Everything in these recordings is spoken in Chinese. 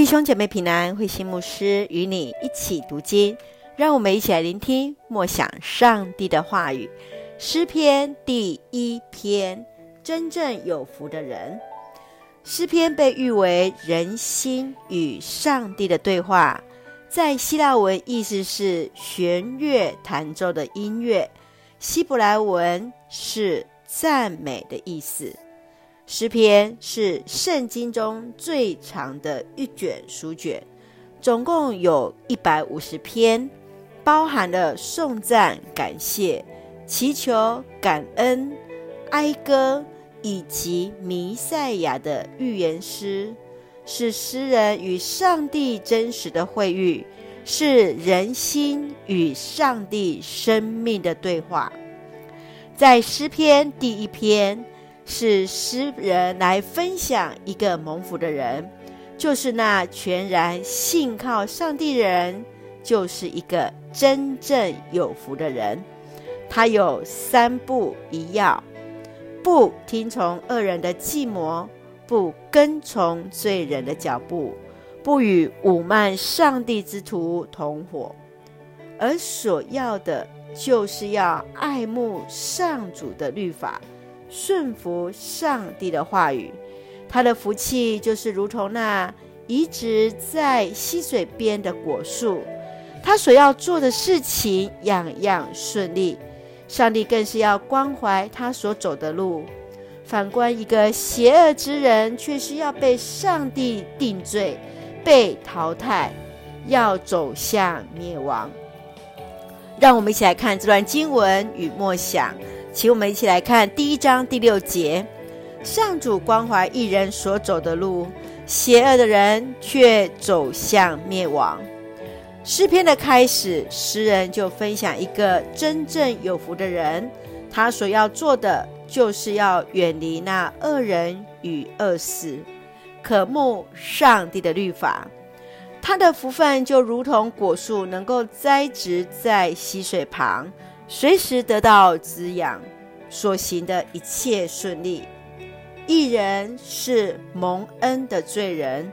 弟兄姐妹平安，慧心牧师与你一起读经，让我们一起来聆听默想上帝的话语。诗篇第一篇，真正有福的人。诗篇被誉为人心与上帝的对话，在希腊文意思是弦乐弹奏的音乐，希伯来文是赞美的意思。诗篇是圣经中最长的一卷书卷，总共有一百五十篇，包含了颂赞、感谢、祈求、感恩、哀歌以及弥赛亚的预言诗，是诗人与上帝真实的会遇，是人心与上帝生命的对话。在诗篇第一篇。是诗人来分享一个蒙福的人，就是那全然信靠上帝人，就是一个真正有福的人。他有三不一要：不听从恶人的计谋，不跟从罪人的脚步，不与侮慢上帝之徒同伙。而所要的，就是要爱慕上主的律法。顺服上帝的话语，他的福气就是如同那移植在溪水边的果树，他所要做的事情样样顺利。上帝更是要关怀他所走的路。反观一个邪恶之人，却是要被上帝定罪，被淘汰，要走向灭亡。让我们一起来看这段经文与默想。请我们一起来看第一章第六节：上主关怀一人所走的路，邪恶的人却走向灭亡。诗篇的开始，诗人就分享一个真正有福的人，他所要做的就是要远离那恶人与恶事，渴慕上帝的律法。他的福分就如同果树，能够栽植在溪水旁。随时得到滋养，所行的一切顺利。一人是蒙恩的罪人，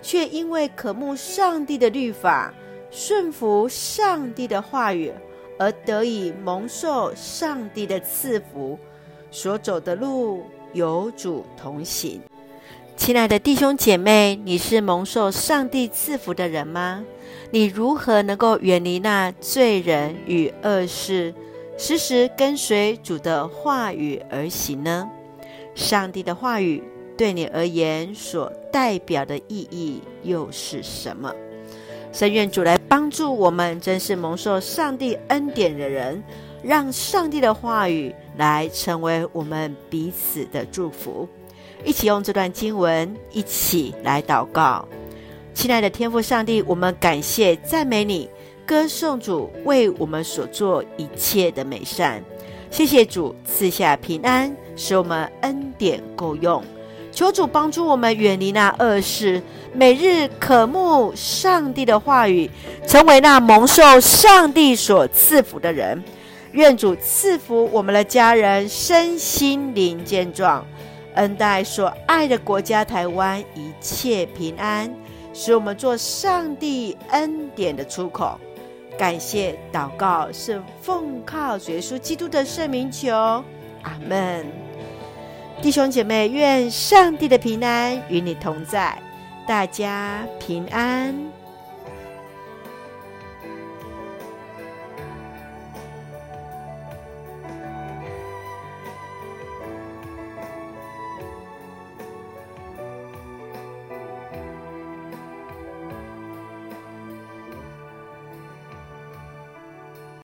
却因为渴慕上帝的律法，顺服上帝的话语，而得以蒙受上帝的赐福。所走的路有主同行。亲爱的弟兄姐妹，你是蒙受上帝赐福的人吗？你如何能够远离那罪人与恶事，时时跟随主的话语而行呢？上帝的话语对你而言所代表的意义又是什么？神愿主来帮助我们，真是蒙受上帝恩典的人，让上帝的话语来成为我们彼此的祝福。一起用这段经文，一起来祷告。亲爱的天父上帝，我们感谢赞美你，歌颂主为我们所做一切的美善。谢谢主赐下平安，使我们恩典够用。求主帮助我们远离那恶事，每日渴慕上帝的话语，成为那蒙受上帝所赐福的人。愿主赐福我们的家人身心灵健壮。恩待所爱的国家台湾一切平安，使我们做上帝恩典的出口。感谢祷告是奉靠主耶稣基督的圣名求，阿门。弟兄姐妹，愿上帝的平安与你同在，大家平安。